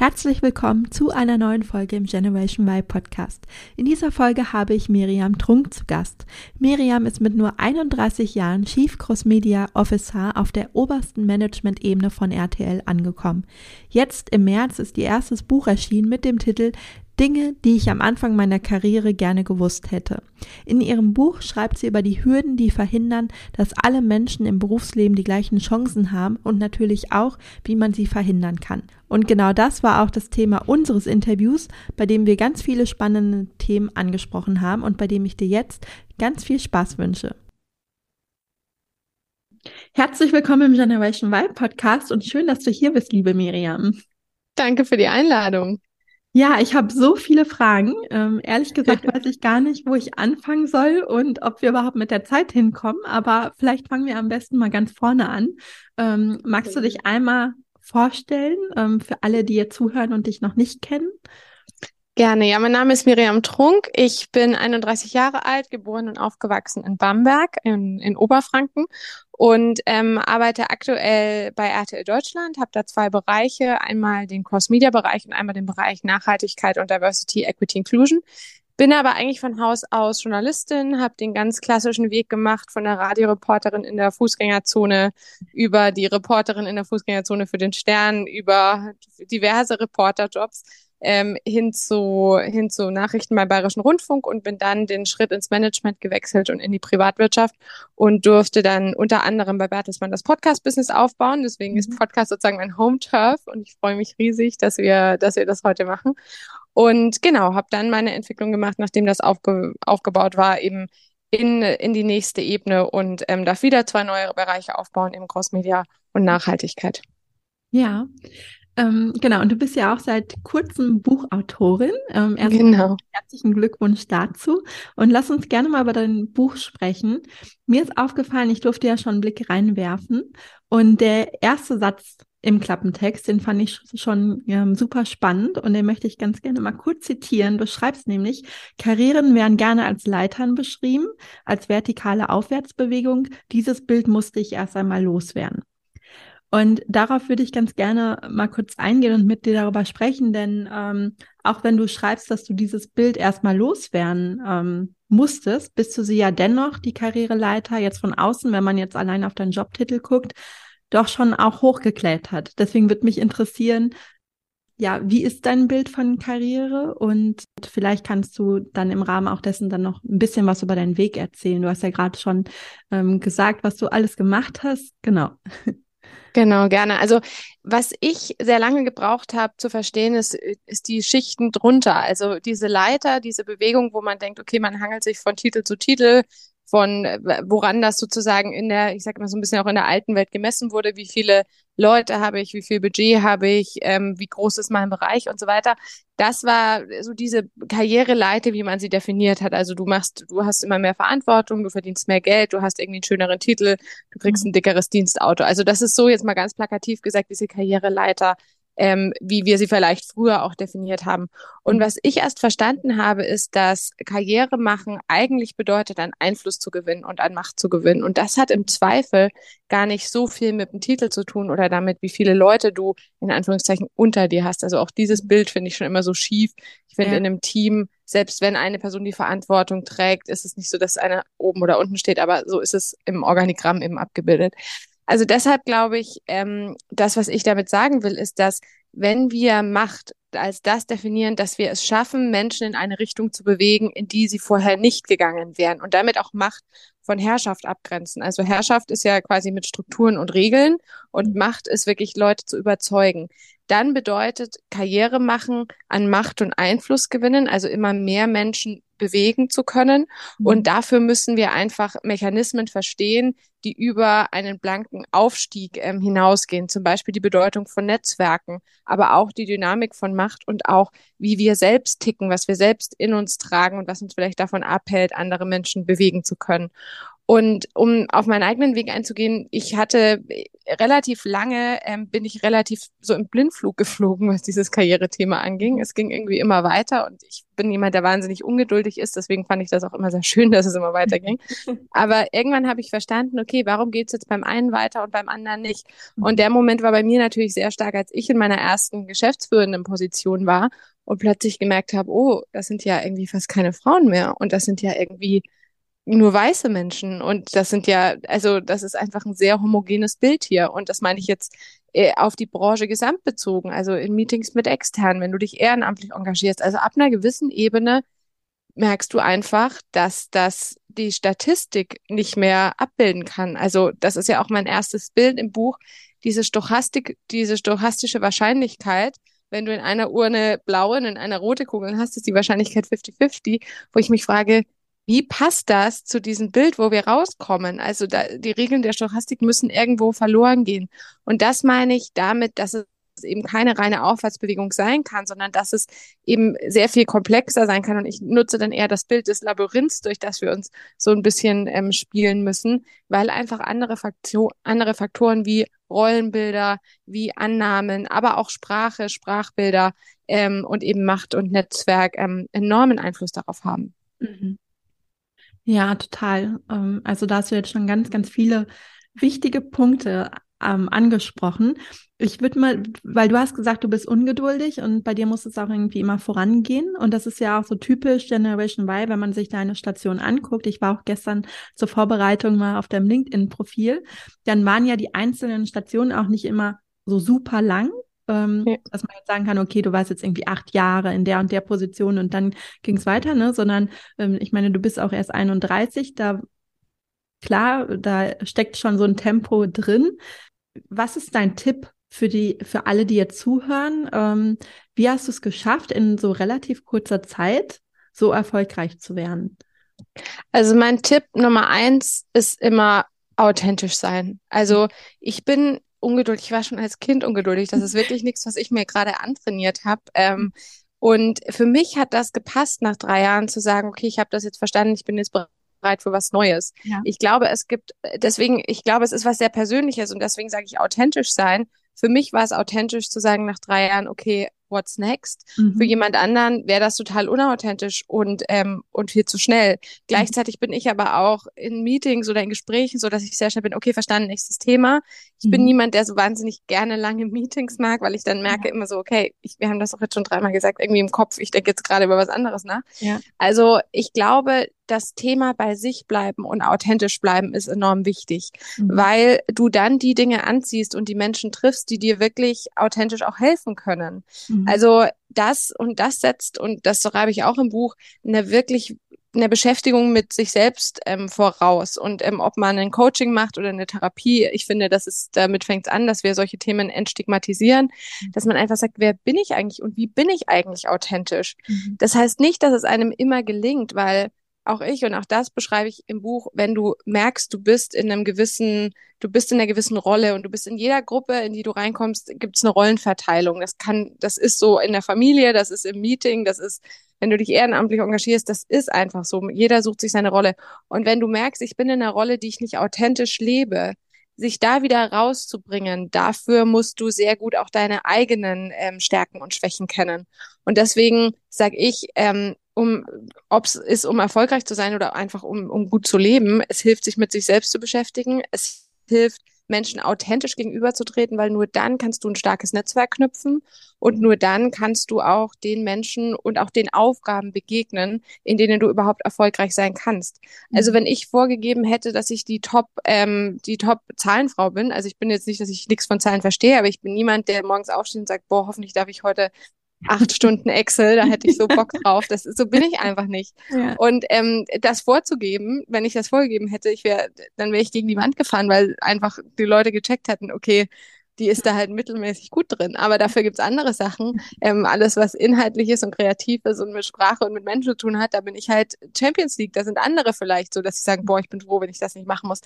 Herzlich willkommen zu einer neuen Folge im Generation Y Podcast. In dieser Folge habe ich Miriam Trunk zu Gast. Miriam ist mit nur 31 Jahren Chief Cross Media Officer auf der obersten Management-Ebene von RTL angekommen. Jetzt im März ist ihr erstes Buch erschienen mit dem Titel Dinge, die ich am Anfang meiner Karriere gerne gewusst hätte. In ihrem Buch schreibt sie über die Hürden, die verhindern, dass alle Menschen im Berufsleben die gleichen Chancen haben und natürlich auch, wie man sie verhindern kann. Und genau das war auch das Thema unseres Interviews, bei dem wir ganz viele spannende Themen angesprochen haben und bei dem ich dir jetzt ganz viel Spaß wünsche. Herzlich willkommen im Generation Y Podcast und schön, dass du hier bist, liebe Miriam. Danke für die Einladung. Ja, ich habe so viele Fragen. Ähm, ehrlich gesagt weiß ich gar nicht, wo ich anfangen soll und ob wir überhaupt mit der Zeit hinkommen. Aber vielleicht fangen wir am besten mal ganz vorne an. Ähm, magst du dich einmal vorstellen ähm, für alle, die jetzt zuhören und dich noch nicht kennen? Gerne. Ja, mein Name ist Miriam Trunk. Ich bin 31 Jahre alt, geboren und aufgewachsen in Bamberg in, in Oberfranken und ähm, arbeite aktuell bei RTL Deutschland, habe da zwei Bereiche, einmal den Cross-Media-Bereich und einmal den Bereich Nachhaltigkeit und Diversity, Equity, Inclusion. Bin aber eigentlich von Haus aus Journalistin, habe den ganz klassischen Weg gemacht von der Radioreporterin in der Fußgängerzone über die Reporterin in der Fußgängerzone für den Stern, über diverse Reporterjobs ähm, hin zu hin zu Nachrichten beim Bayerischen Rundfunk und bin dann den Schritt ins Management gewechselt und in die Privatwirtschaft und durfte dann unter anderem bei Bertelsmann das Podcast-Business aufbauen. Deswegen mhm. ist Podcast sozusagen mein Home-Turf und ich freue mich riesig, dass wir, dass wir das heute machen. Und genau, habe dann meine Entwicklung gemacht, nachdem das aufge aufgebaut war, eben in, in die nächste Ebene und ähm, darf wieder zwei neue Bereiche aufbauen, eben Cross-Media und Nachhaltigkeit. Ja, ähm, genau, und du bist ja auch seit kurzem Buchautorin. Ähm, genau. Herzlichen Glückwunsch dazu. Und lass uns gerne mal über dein Buch sprechen. Mir ist aufgefallen, ich durfte ja schon einen Blick reinwerfen. Und der erste Satz im Klappentext, den fand ich schon ähm, super spannend und den möchte ich ganz gerne mal kurz zitieren. Du schreibst nämlich, Karrieren werden gerne als Leitern beschrieben, als vertikale Aufwärtsbewegung. Dieses Bild musste ich erst einmal loswerden. Und darauf würde ich ganz gerne mal kurz eingehen und mit dir darüber sprechen, denn ähm, auch wenn du schreibst, dass du dieses Bild erstmal loswerden ähm, musstest, bist du sie ja dennoch, die Karriereleiter, jetzt von außen, wenn man jetzt allein auf deinen Jobtitel guckt, doch schon auch hochgeklettert. Deswegen würde mich interessieren, ja, wie ist dein Bild von Karriere? Und vielleicht kannst du dann im Rahmen auch dessen dann noch ein bisschen was über deinen Weg erzählen. Du hast ja gerade schon ähm, gesagt, was du alles gemacht hast. Genau. Genau, gerne. Also was ich sehr lange gebraucht habe zu verstehen, ist, ist die Schichten drunter. Also diese Leiter, diese Bewegung, wo man denkt, okay, man hangelt sich von Titel zu Titel, von woran das sozusagen in der, ich sage mal so ein bisschen auch in der alten Welt gemessen wurde, wie viele Leute habe ich, wie viel Budget habe ich, ähm, wie groß ist mein Bereich und so weiter. Das war so diese Karriereleite, wie man sie definiert hat. Also du machst, du hast immer mehr Verantwortung, du verdienst mehr Geld, du hast irgendwie einen schöneren Titel, du kriegst mhm. ein dickeres Dienstauto. Also das ist so jetzt mal ganz plakativ gesagt, diese Karriereleiter, ähm, wie wir sie vielleicht früher auch definiert haben. Und mhm. was ich erst verstanden habe, ist, dass Karriere machen eigentlich bedeutet, an Einfluss zu gewinnen und an Macht zu gewinnen. Und das hat im Zweifel gar nicht so viel mit dem Titel zu tun oder damit, wie viele Leute du in Anführungszeichen unter dir hast. Also auch dieses mhm. Bild finde ich schon immer so schief. Ich finde, ja. in einem Team, selbst wenn eine Person die Verantwortung trägt, ist es nicht so, dass einer oben oder unten steht, aber so ist es im Organigramm eben abgebildet. Also deshalb glaube ich, ähm, das, was ich damit sagen will, ist, dass wenn wir Macht als das definieren, dass wir es schaffen, Menschen in eine Richtung zu bewegen, in die sie vorher nicht gegangen wären und damit auch Macht von Herrschaft abgrenzen. Also Herrschaft ist ja quasi mit Strukturen und Regeln und. Macht ist wirklich Leute zu überzeugen. Dann bedeutet Karriere machen, an Macht und Einfluss gewinnen, also immer mehr Menschen bewegen zu können. Mhm. Und dafür müssen wir einfach Mechanismen verstehen, die über einen blanken Aufstieg ähm, hinausgehen. Zum Beispiel die Bedeutung von Netzwerken, aber auch die Dynamik von Macht und auch, wie wir selbst ticken, was wir selbst in uns tragen und was uns vielleicht davon abhält, andere Menschen bewegen zu können. Und um auf meinen eigenen Weg einzugehen, ich hatte relativ lange, ähm, bin ich relativ so im Blindflug geflogen, was dieses Karrierethema anging. Es ging irgendwie immer weiter und ich bin jemand, der wahnsinnig ungeduldig ist. Deswegen fand ich das auch immer sehr schön, dass es immer weiterging. Aber irgendwann habe ich verstanden, okay, warum geht's jetzt beim einen weiter und beim anderen nicht? Und der Moment war bei mir natürlich sehr stark, als ich in meiner ersten geschäftsführenden Position war und plötzlich gemerkt habe, oh, das sind ja irgendwie fast keine Frauen mehr und das sind ja irgendwie nur weiße Menschen. Und das sind ja, also das ist einfach ein sehr homogenes Bild hier. Und das meine ich jetzt äh, auf die Branche gesamt bezogen, also in Meetings mit externen, wenn du dich ehrenamtlich engagierst. Also ab einer gewissen Ebene merkst du einfach, dass das die Statistik nicht mehr abbilden kann. Also das ist ja auch mein erstes Bild im Buch, diese Stochastik, diese stochastische Wahrscheinlichkeit, wenn du in einer Urne blaue und in einer rote Kugel hast, ist die Wahrscheinlichkeit 50-50, wo ich mich frage, wie passt das zu diesem Bild, wo wir rauskommen? Also da, die Regeln der Stochastik müssen irgendwo verloren gehen. Und das meine ich damit, dass es eben keine reine Aufwärtsbewegung sein kann, sondern dass es eben sehr viel komplexer sein kann. Und ich nutze dann eher das Bild des Labyrinths, durch das wir uns so ein bisschen ähm, spielen müssen, weil einfach andere, Faktor andere Faktoren wie Rollenbilder, wie Annahmen, aber auch Sprache, Sprachbilder ähm, und eben Macht und Netzwerk ähm, enormen Einfluss darauf haben. Mhm. Ja, total. Ähm, also da hast du jetzt schon ganz, ganz viele wichtige Punkte ähm, angesprochen. Ich würde mal, weil du hast gesagt, du bist ungeduldig und bei dir muss es auch irgendwie immer vorangehen. Und das ist ja auch so typisch Generation Y, wenn man sich deine Station anguckt. Ich war auch gestern zur Vorbereitung mal auf deinem LinkedIn-Profil. Dann waren ja die einzelnen Stationen auch nicht immer so super lang, ähm, ja. dass man jetzt sagen kann, okay, du warst jetzt irgendwie acht Jahre in der und der Position und dann ging es weiter, ne? Sondern ähm, ich meine, du bist auch erst 31, da klar, da steckt schon so ein Tempo drin. Was ist dein Tipp für die, für alle, die jetzt zuhören? Ähm, wie hast du es geschafft, in so relativ kurzer Zeit so erfolgreich zu werden? Also mein Tipp Nummer eins ist immer authentisch sein. Also ich bin ungeduldig. Ich war schon als Kind ungeduldig. Das ist wirklich nichts, was ich mir gerade antrainiert habe. Ähm, und für mich hat das gepasst, nach drei Jahren zu sagen, okay, ich habe das jetzt verstanden, ich bin jetzt bereit für was Neues. Ja. Ich glaube, es gibt, deswegen, ich glaube, es ist was sehr Persönliches und deswegen sage ich authentisch sein. Für mich war es authentisch zu sagen nach drei Jahren, okay, what's next. Mhm. Für jemand anderen wäre das total unauthentisch und, ähm, und viel zu schnell. Mhm. Gleichzeitig bin ich aber auch in Meetings oder in Gesprächen so, dass ich sehr schnell bin, okay, verstanden, nächstes Thema. Ich mhm. bin niemand, der so wahnsinnig gerne lange Meetings mag, weil ich dann merke ja. immer so, okay, ich, wir haben das auch jetzt schon dreimal gesagt, irgendwie im Kopf, ich denke jetzt gerade über was anderes nach. Ja. Also ich glaube, das Thema bei sich bleiben und authentisch bleiben ist enorm wichtig, mhm. weil du dann die Dinge anziehst und die Menschen triffst, die dir wirklich authentisch auch helfen können. Mhm. Also das und das setzt, und das schreibe ich auch im Buch, eine wirklich eine Beschäftigung mit sich selbst ähm, voraus und ähm, ob man ein Coaching macht oder eine Therapie. Ich finde, das ist damit fängt es an, dass wir solche Themen entstigmatisieren, mhm. dass man einfach sagt, wer bin ich eigentlich und wie bin ich eigentlich authentisch? Mhm. Das heißt nicht, dass es einem immer gelingt, weil auch ich und auch das beschreibe ich im Buch, wenn du merkst, du bist in einem gewissen, du bist in einer gewissen Rolle und du bist in jeder Gruppe, in die du reinkommst, gibt es eine Rollenverteilung. Das kann, das ist so in der Familie, das ist im Meeting, das ist, wenn du dich ehrenamtlich engagierst, das ist einfach so. Jeder sucht sich seine Rolle. Und wenn du merkst, ich bin in einer Rolle, die ich nicht authentisch lebe, sich da wieder rauszubringen, dafür musst du sehr gut auch deine eigenen ähm, Stärken und Schwächen kennen. Und deswegen sage ich, ähm, um, ob es ist, um erfolgreich zu sein oder einfach um, um gut zu leben. Es hilft, sich mit sich selbst zu beschäftigen. Es hilft, Menschen authentisch gegenüberzutreten, weil nur dann kannst du ein starkes Netzwerk knüpfen und nur dann kannst du auch den Menschen und auch den Aufgaben begegnen, in denen du überhaupt erfolgreich sein kannst. Also mhm. wenn ich vorgegeben hätte, dass ich die Top, ähm, die Top Zahlenfrau bin, also ich bin jetzt nicht, dass ich nichts von Zahlen verstehe, aber ich bin niemand, der morgens aufsteht und sagt, boah, hoffentlich darf ich heute acht Stunden Excel, da hätte ich so Bock drauf. Das, so bin ich einfach nicht. Ja. Und ähm, das vorzugeben, wenn ich das vorgegeben hätte, ich wäre, dann wäre ich gegen die Wand gefahren, weil einfach die Leute gecheckt hätten, okay, die ist da halt mittelmäßig gut drin. Aber dafür gibt's andere Sachen. Ähm, alles, was inhaltlich ist und kreativ ist und mit Sprache und mit Menschen zu tun hat, da bin ich halt Champions League. Da sind andere vielleicht so, dass sie sagen, boah, ich bin froh, wenn ich das nicht machen muss.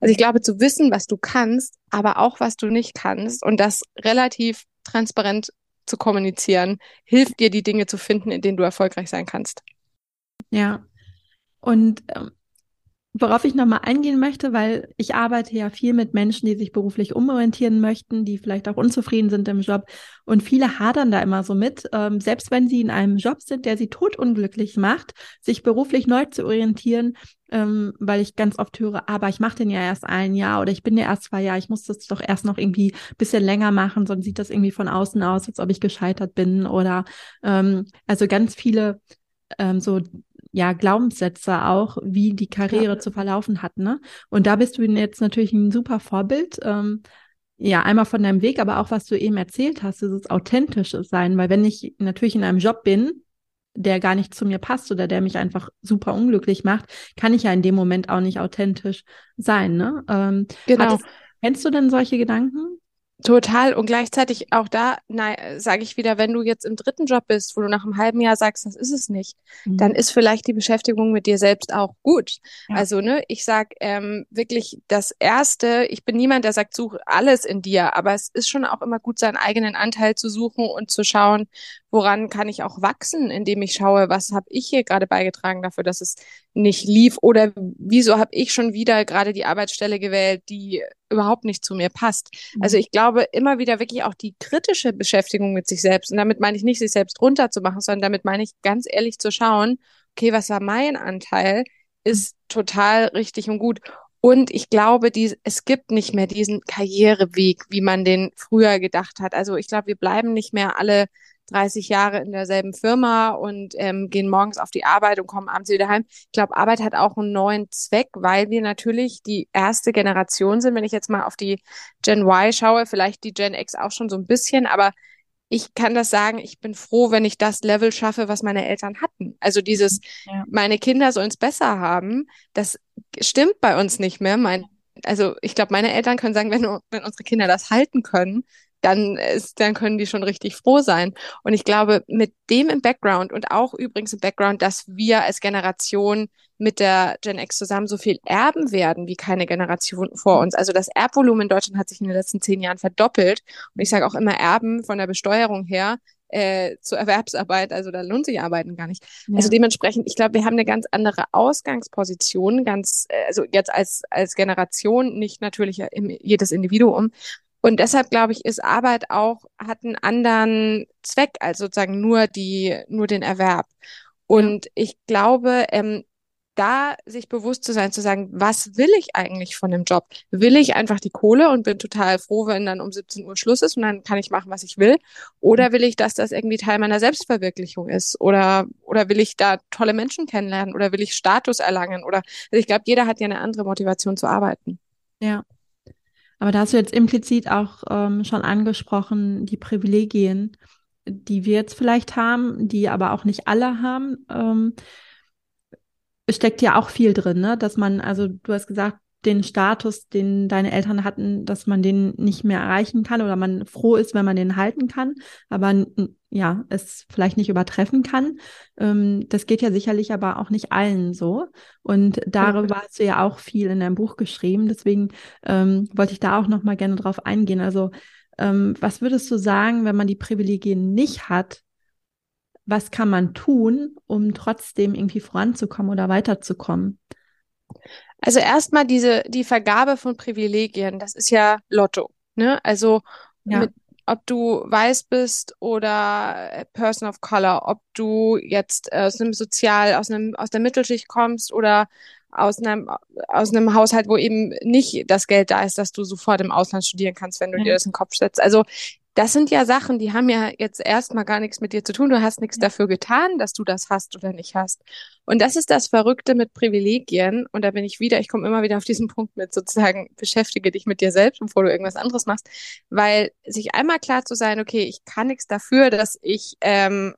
Also ich glaube, zu wissen, was du kannst, aber auch was du nicht kannst und das relativ transparent zu kommunizieren, hilft dir, die Dinge zu finden, in denen du erfolgreich sein kannst. Ja. Und ähm, worauf ich nochmal eingehen möchte, weil ich arbeite ja viel mit Menschen, die sich beruflich umorientieren möchten, die vielleicht auch unzufrieden sind im Job. Und viele hadern da immer so mit, ähm, selbst wenn sie in einem Job sind, der sie totunglücklich macht, sich beruflich neu zu orientieren, ähm, weil ich ganz oft höre, aber ich mache den ja erst ein Jahr oder ich bin ja erst zwei Jahre, ich muss das doch erst noch irgendwie bisschen länger machen, sonst sieht das irgendwie von außen aus, als ob ich gescheitert bin oder ähm, also ganz viele ähm, so ja, Glaubenssätze auch, wie die Karriere ja. zu verlaufen hat, ne? Und da bist du jetzt natürlich ein super Vorbild. Ähm, ja, einmal von deinem Weg, aber auch was du eben erzählt hast, dieses authentische Sein, weil wenn ich natürlich in einem Job bin, der gar nicht zu mir passt oder der mich einfach super unglücklich macht, kann ich ja in dem Moment auch nicht authentisch sein, ne? Ähm, genau. Hattest, kennst du denn solche Gedanken? Total. Und gleichzeitig auch da, sage ich wieder, wenn du jetzt im dritten Job bist, wo du nach einem halben Jahr sagst, das ist es nicht, mhm. dann ist vielleicht die Beschäftigung mit dir selbst auch gut. Ja. Also, ne, ich sag ähm, wirklich das Erste, ich bin niemand, der sagt, such alles in dir, aber es ist schon auch immer gut, seinen eigenen Anteil zu suchen und zu schauen, woran kann ich auch wachsen, indem ich schaue, was habe ich hier gerade beigetragen dafür, dass es nicht lief oder wieso habe ich schon wieder gerade die Arbeitsstelle gewählt, die überhaupt nicht zu mir passt. Mhm. Also ich glaube immer wieder wirklich auch die kritische Beschäftigung mit sich selbst und damit meine ich nicht sich selbst runterzumachen, sondern damit meine ich ganz ehrlich zu schauen, okay, was war mein Anteil, ist total richtig und gut. Und ich glaube, die, es gibt nicht mehr diesen Karriereweg, wie man den früher gedacht hat. Also ich glaube, wir bleiben nicht mehr alle 30 Jahre in derselben Firma und ähm, gehen morgens auf die Arbeit und kommen abends wieder heim. Ich glaube, Arbeit hat auch einen neuen Zweck, weil wir natürlich die erste Generation sind. Wenn ich jetzt mal auf die Gen Y schaue, vielleicht die Gen X auch schon so ein bisschen, aber ich kann das sagen, ich bin froh, wenn ich das Level schaffe, was meine Eltern hatten. Also dieses, ja. meine Kinder sollen es besser haben, das stimmt bei uns nicht mehr. Mein, also ich glaube, meine Eltern können sagen, wenn, wenn unsere Kinder das halten können, dann ist, dann können die schon richtig froh sein. Und ich glaube, mit dem im Background und auch übrigens im Background, dass wir als Generation mit der Gen X zusammen so viel erben werden wie keine Generation vor uns. Also das Erbvolumen in Deutschland hat sich in den letzten zehn Jahren verdoppelt. Und ich sage auch immer Erben von der Besteuerung her äh, zur Erwerbsarbeit, also da lohnt sich Arbeiten gar nicht. Ja. Also dementsprechend, ich glaube, wir haben eine ganz andere Ausgangsposition, ganz, äh, also jetzt als, als Generation, nicht natürlich jedes Individuum, und deshalb glaube ich, ist Arbeit auch, hat einen anderen Zweck als sozusagen nur die, nur den Erwerb. Und ich glaube, ähm, da sich bewusst zu sein, zu sagen, was will ich eigentlich von dem Job? Will ich einfach die Kohle und bin total froh, wenn dann um 17 Uhr Schluss ist und dann kann ich machen, was ich will? Oder will ich, dass das irgendwie Teil meiner Selbstverwirklichung ist? Oder, oder will ich da tolle Menschen kennenlernen? Oder will ich Status erlangen? Oder, also ich glaube, jeder hat ja eine andere Motivation zu arbeiten. Ja, aber da hast du jetzt implizit auch ähm, schon angesprochen, die Privilegien, die wir jetzt vielleicht haben, die aber auch nicht alle haben. Ähm, steckt ja auch viel drin, ne? Dass man, also du hast gesagt, den Status, den deine Eltern hatten, dass man den nicht mehr erreichen kann oder man froh ist, wenn man den halten kann, aber ja, es vielleicht nicht übertreffen kann. Ähm, das geht ja sicherlich aber auch nicht allen so. Und darüber hast du ja auch viel in deinem Buch geschrieben. Deswegen ähm, wollte ich da auch noch mal gerne drauf eingehen. Also ähm, was würdest du sagen, wenn man die Privilegien nicht hat? Was kann man tun, um trotzdem irgendwie voranzukommen oder weiterzukommen? Also erstmal diese, die Vergabe von Privilegien, das ist ja Lotto. Ne? Also ja. mit, ob du weiß bist oder Person of Color, ob du jetzt aus einem Sozial, aus einem, aus der Mittelschicht kommst oder aus einem, aus einem Haushalt, wo eben nicht das Geld da ist, dass du sofort im Ausland studieren kannst, wenn du ja. dir das in den Kopf setzt. Also das sind ja Sachen, die haben ja jetzt erstmal gar nichts mit dir zu tun. Du hast nichts dafür getan, dass du das hast oder nicht hast. Und das ist das Verrückte mit Privilegien. Und da bin ich wieder, ich komme immer wieder auf diesen Punkt mit sozusagen, beschäftige dich mit dir selbst, bevor du irgendwas anderes machst. Weil sich einmal klar zu sein, okay, ich kann nichts dafür, dass ich, ähm,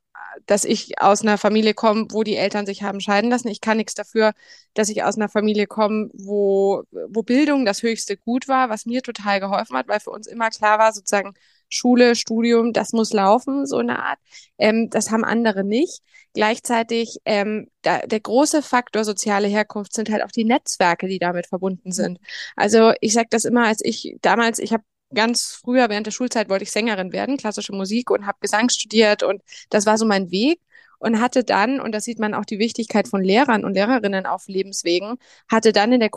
dass ich aus einer Familie komme, wo die Eltern sich haben scheiden lassen. Ich kann nichts dafür, dass ich aus einer Familie komme, wo, wo Bildung das höchste Gut war, was mir total geholfen hat, weil für uns immer klar war, sozusagen, Schule, Studium, das muss laufen, so eine Art. Ähm, das haben andere nicht. Gleichzeitig ähm, da, der große Faktor soziale Herkunft sind halt auch die Netzwerke, die damit verbunden sind. Also ich sage das immer, als ich damals, ich habe ganz früher während der Schulzeit wollte ich Sängerin werden, klassische Musik und habe Gesang studiert und das war so mein Weg. und hatte dann, und das sieht man auch die Wichtigkeit von Lehrern und Lehrerinnen auf Lebenswegen, hatte dann in der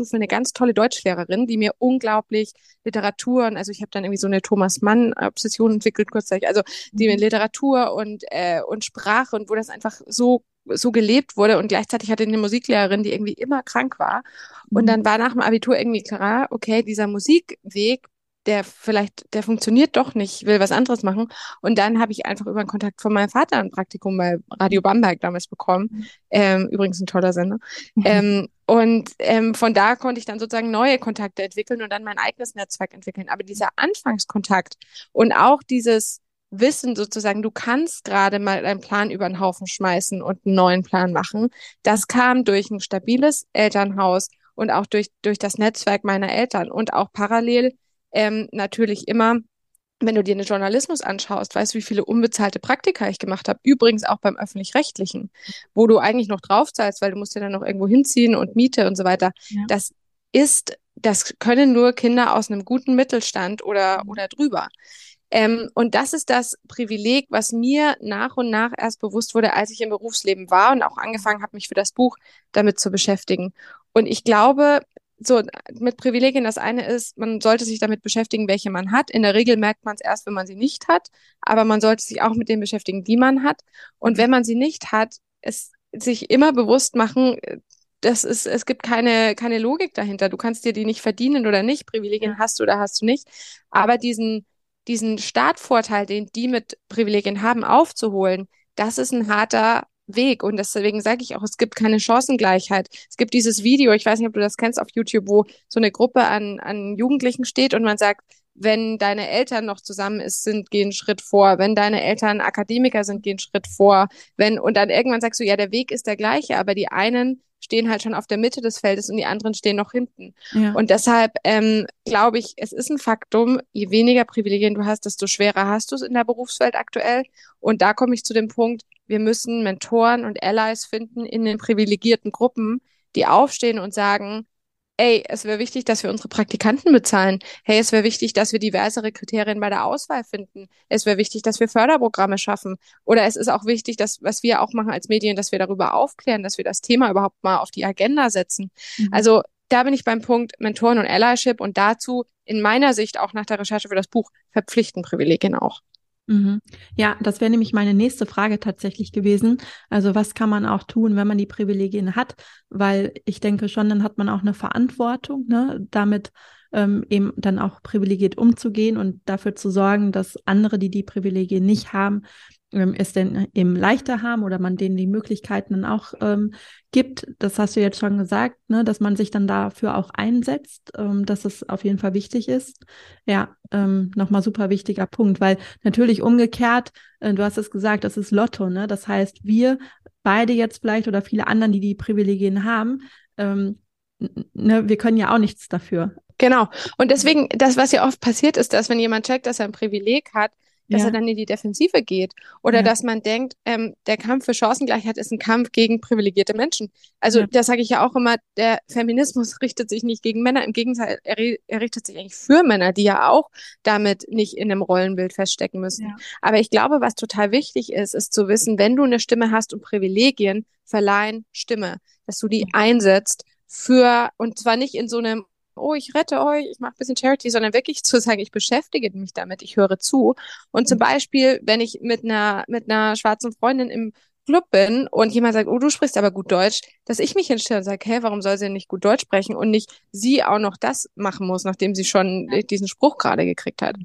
Kollegstufe eine ganz tolle Deutschlehrerin, die mir unglaublich Literaturen, also ich habe dann irgendwie so eine Thomas Mann-Obsession entwickelt, kurzzeitig, also die mhm. Literatur und, äh, und Sprache und wo das einfach so so gelebt wurde und gleichzeitig hatte ich eine Musiklehrerin, die irgendwie immer krank war. Und mhm. dann war nach dem Abitur irgendwie klar, okay, dieser Musikweg der vielleicht, der funktioniert doch nicht, will was anderes machen. Und dann habe ich einfach über einen Kontakt von meinem Vater ein Praktikum bei Radio Bamberg damals bekommen. Mhm. Ähm, übrigens ein toller Sender. Mhm. Ähm, und ähm, von da konnte ich dann sozusagen neue Kontakte entwickeln und dann mein eigenes Netzwerk entwickeln. Aber dieser Anfangskontakt und auch dieses Wissen sozusagen, du kannst gerade mal deinen Plan über den Haufen schmeißen und einen neuen Plan machen, das kam durch ein stabiles Elternhaus und auch durch, durch das Netzwerk meiner Eltern und auch parallel ähm, natürlich immer, wenn du dir den Journalismus anschaust, weißt du, wie viele unbezahlte Praktika ich gemacht habe. Übrigens auch beim öffentlich-rechtlichen, wo du eigentlich noch draufzahlst, weil du musst ja dann noch irgendwo hinziehen und Miete und so weiter. Ja. Das ist, das können nur Kinder aus einem guten Mittelstand oder, mhm. oder drüber. Ähm, und das ist das Privileg, was mir nach und nach erst bewusst wurde, als ich im Berufsleben war und auch angefangen habe, mich für das Buch damit zu beschäftigen. Und ich glaube, so mit Privilegien, das eine ist, man sollte sich damit beschäftigen, welche man hat. In der Regel merkt man es erst, wenn man sie nicht hat, aber man sollte sich auch mit dem beschäftigen, die man hat. Und wenn man sie nicht hat, es sich immer bewusst machen, das ist, es gibt keine, keine Logik dahinter. Du kannst dir die nicht verdienen oder nicht. Privilegien hast du oder hast du nicht. Aber diesen, diesen Startvorteil, den die mit Privilegien haben, aufzuholen, das ist ein harter Weg. Und deswegen sage ich auch, es gibt keine Chancengleichheit. Es gibt dieses Video, ich weiß nicht, ob du das kennst auf YouTube, wo so eine Gruppe an, an Jugendlichen steht und man sagt, wenn deine Eltern noch zusammen ist, sind, gehen Schritt vor. Wenn deine Eltern Akademiker sind, gehen Schritt vor. Wenn, und dann irgendwann sagst du, ja, der Weg ist der gleiche, aber die einen stehen halt schon auf der Mitte des Feldes und die anderen stehen noch hinten. Ja. Und deshalb ähm, glaube ich, es ist ein Faktum, je weniger Privilegien du hast, desto schwerer hast du es in der Berufswelt aktuell. Und da komme ich zu dem Punkt, wir müssen Mentoren und Allies finden in den privilegierten Gruppen, die aufstehen und sagen, ey, es wäre wichtig, dass wir unsere Praktikanten bezahlen. Hey, es wäre wichtig, dass wir diversere Kriterien bei der Auswahl finden. Es wäre wichtig, dass wir Förderprogramme schaffen. Oder es ist auch wichtig, dass, was wir auch machen als Medien, dass wir darüber aufklären, dass wir das Thema überhaupt mal auf die Agenda setzen. Mhm. Also da bin ich beim Punkt Mentoren und Allyship und dazu in meiner Sicht auch nach der Recherche für das Buch verpflichten Privilegien auch. Mhm. Ja, das wäre nämlich meine nächste Frage tatsächlich gewesen. Also was kann man auch tun, wenn man die Privilegien hat? Weil ich denke schon, dann hat man auch eine Verantwortung, ne, damit ähm, eben dann auch privilegiert umzugehen und dafür zu sorgen, dass andere, die die Privilegien nicht haben, ähm, es denn eben leichter haben oder man denen die Möglichkeiten dann auch ähm, gibt. Das hast du jetzt schon gesagt, ne, dass man sich dann dafür auch einsetzt, ähm, dass es auf jeden Fall wichtig ist. Ja, ähm, nochmal super wichtiger Punkt, weil natürlich umgekehrt, äh, du hast es gesagt, das ist Lotto, ne? Das heißt, wir beide jetzt vielleicht oder viele anderen, die die Privilegien haben, ähm, ne, wir können ja auch nichts dafür. Genau. Und deswegen, das, was ja oft passiert, ist, dass wenn jemand checkt, dass er ein Privileg hat, dass ja. er dann in die Defensive geht. Oder ja. dass man denkt, ähm, der Kampf für Chancengleichheit ist ein Kampf gegen privilegierte Menschen. Also ja. das sage ich ja auch immer, der Feminismus richtet sich nicht gegen Männer, im Gegenteil, er, er, richtet sich eigentlich für Männer, die ja auch damit nicht in einem Rollenbild feststecken müssen. Aber ich glaube, was total wichtig ist, ist zu wissen, wenn du eine Stimme hast und Privilegien verleihen Stimme, dass du die einsetzt für, und zwar nicht in so einem oh, ich rette euch, ich mache ein bisschen Charity, sondern wirklich zu sagen, ich beschäftige mich damit, ich höre zu. Und zum mhm. Beispiel, wenn ich mit einer, mit einer schwarzen Freundin im Club bin und jemand sagt, oh, du sprichst aber gut Deutsch, dass ich mich hinstelle und sage, hä, warum soll sie nicht gut Deutsch sprechen und nicht sie auch noch das machen muss, nachdem sie schon ja. diesen Spruch gerade gekriegt hat.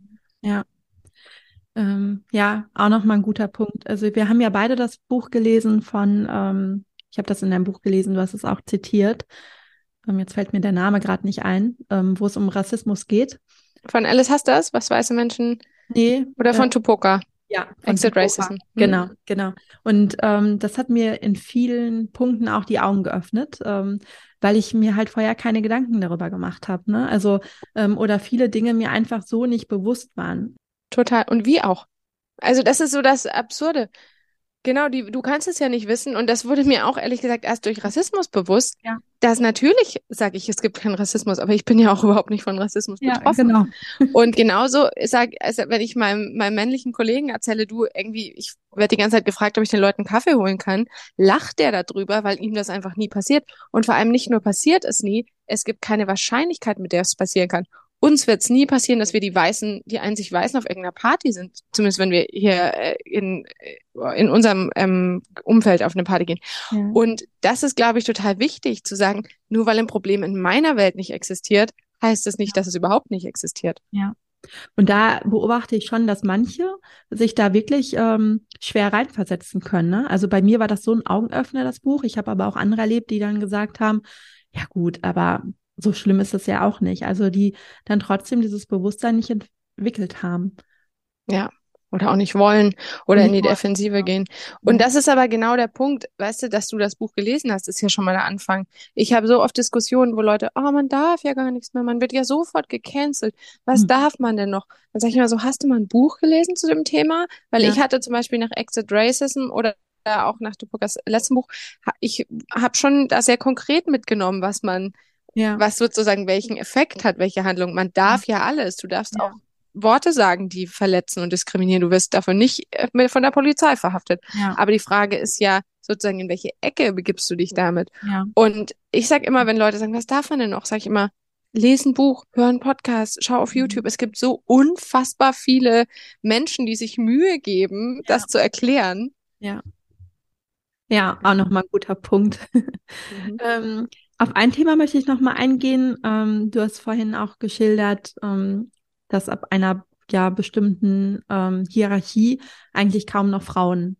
Ja. Ähm, ja, auch nochmal ein guter Punkt. Also wir haben ja beide das Buch gelesen von, ähm, ich habe das in deinem Buch gelesen, du hast es auch zitiert, jetzt fällt mir der Name gerade nicht ein, ähm, wo es um Rassismus geht. Von Alice Hastas, was weiße Menschen? Nee. Oder von äh, Tupoka? Ja, Exit Racism. Mhm. Genau, genau. Und ähm, das hat mir in vielen Punkten auch die Augen geöffnet, ähm, weil ich mir halt vorher keine Gedanken darüber gemacht habe. Ne? Also, ähm, oder viele Dinge mir einfach so nicht bewusst waren. Total. Und wie auch. Also, das ist so das Absurde. Genau, die, du kannst es ja nicht wissen und das wurde mir auch ehrlich gesagt erst durch Rassismus bewusst, ja. dass natürlich sage ich, es gibt keinen Rassismus, aber ich bin ja auch überhaupt nicht von Rassismus ja, betroffen. Genau. Und genauso sage, also wenn ich meinem, meinem männlichen Kollegen erzähle, du irgendwie, ich werde die ganze Zeit gefragt, ob ich den Leuten Kaffee holen kann, lacht der darüber, weil ihm das einfach nie passiert. Und vor allem nicht nur passiert es nie, es gibt keine Wahrscheinlichkeit, mit der es passieren kann. Uns wird es nie passieren, dass wir die Weißen, die einzig Weißen auf irgendeiner Party sind. Zumindest wenn wir hier äh, in, äh, in unserem ähm, Umfeld auf eine Party gehen. Ja. Und das ist, glaube ich, total wichtig zu sagen, nur weil ein Problem in meiner Welt nicht existiert, heißt es nicht, dass es überhaupt nicht existiert. Ja. Und da beobachte ich schon, dass manche sich da wirklich ähm, schwer reinversetzen können. Ne? Also bei mir war das so ein Augenöffner, das Buch. Ich habe aber auch andere erlebt, die dann gesagt haben, ja gut, aber so schlimm ist es ja auch nicht. Also die dann trotzdem dieses Bewusstsein nicht entwickelt haben. Ja, oder auch nicht wollen oder nicht in die wollen. Defensive gehen. Und das ist aber genau der Punkt, weißt du, dass du das Buch gelesen hast, ist ja schon mal der Anfang. Ich habe so oft Diskussionen, wo Leute, oh, man darf ja gar nichts mehr, man wird ja sofort gecancelt. Was mhm. darf man denn noch? Dann sage ich mal so, hast du mal ein Buch gelesen zu dem Thema? Weil ja. ich hatte zum Beispiel nach Exit Racism oder auch nach Tupokas letzten Buch, ich habe schon da sehr konkret mitgenommen, was man ja. was sozusagen welchen Effekt hat, welche Handlung. Man darf ja alles. Du darfst ja. auch Worte sagen, die verletzen und diskriminieren. Du wirst davon nicht äh, von der Polizei verhaftet. Ja. Aber die Frage ist ja sozusagen, in welche Ecke begibst du dich damit? Ja. Und ich sage immer, wenn Leute sagen, was darf man denn noch, sage ich immer, lesen Buch, hören Podcast, schau auf mhm. YouTube. Es gibt so unfassbar viele Menschen, die sich Mühe geben, ja. das zu erklären. Ja. Ja, auch nochmal ein guter Punkt. Mhm. ähm, auf ein Thema möchte ich noch mal eingehen. Ähm, du hast vorhin auch geschildert, ähm, dass ab einer ja bestimmten ähm, Hierarchie eigentlich kaum noch Frauen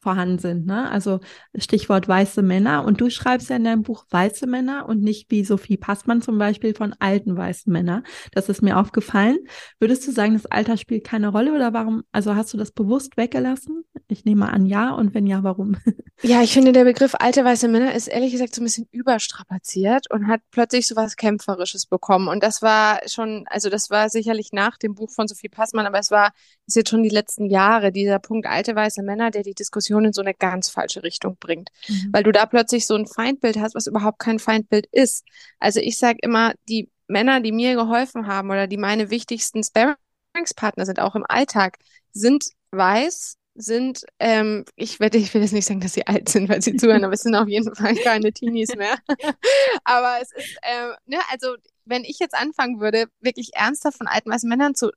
vorhanden sind. Ne? Also Stichwort weiße Männer. Und du schreibst ja in deinem Buch weiße Männer und nicht wie Sophie Passmann zum Beispiel von alten weißen Männern. Das ist mir aufgefallen. Würdest du sagen, das Alter spielt keine Rolle oder warum? Also hast du das bewusst weggelassen? Ich nehme an, ja. Und wenn ja, warum? Ja, ich finde, der Begriff alte weiße Männer ist ehrlich gesagt so ein bisschen überstrapaziert und hat plötzlich so was Kämpferisches bekommen. Und das war schon, also das war sicherlich nach dem Buch von Sophie Passmann, aber es war, ist jetzt schon die letzten Jahre, dieser Punkt alte weiße Männer, der die Diskussion in so eine ganz falsche Richtung bringt. Mhm. Weil du da plötzlich so ein Feindbild hast, was überhaupt kein Feindbild ist. Also ich sage immer, die Männer, die mir geholfen haben oder die meine wichtigsten Sparringspartner sind, auch im Alltag, sind weiß, sind, ähm, ich werde, ich will jetzt nicht sagen, dass sie alt sind, weil sie zuhören, aber es sind auf jeden Fall keine Teenies mehr. aber es ist, ähm, ne, also wenn ich jetzt anfangen würde, wirklich ernsthaft von alten weißen Männern zu,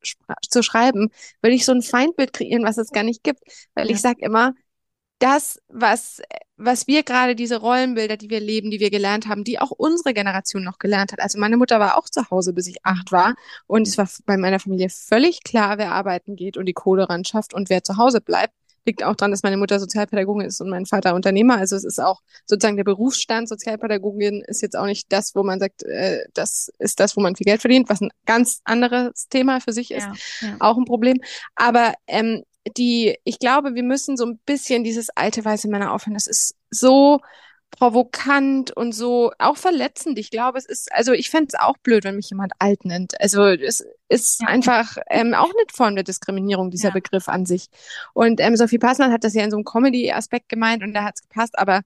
zu schreiben, würde ich so ein Feindbild kreieren, was es gar nicht gibt. Weil ja. ich sage immer, das, was, was wir gerade, diese Rollenbilder, die wir leben, die wir gelernt haben, die auch unsere Generation noch gelernt hat. Also meine Mutter war auch zu Hause, bis ich acht war. Und es war bei meiner Familie völlig klar, wer arbeiten geht und die Kohle ran schafft und wer zu Hause bleibt. Liegt auch daran, dass meine Mutter Sozialpädagogin ist und mein Vater Unternehmer. Also es ist auch sozusagen der Berufsstand Sozialpädagogin ist jetzt auch nicht das, wo man sagt, äh, das ist das, wo man viel Geld verdient, was ein ganz anderes Thema für sich ist, ja, ja. auch ein Problem. Aber ähm, die, ich glaube, wir müssen so ein bisschen dieses alte weiße Männer aufhören. Das ist so provokant und so auch verletzend. Ich glaube, es ist, also ich fände es auch blöd, wenn mich jemand alt nennt. Also es ist ja. einfach ähm, auch eine Form der Diskriminierung, dieser ja. Begriff an sich. Und ähm, Sophie Passmann hat das ja in so einem Comedy-Aspekt gemeint und da hat es gepasst, aber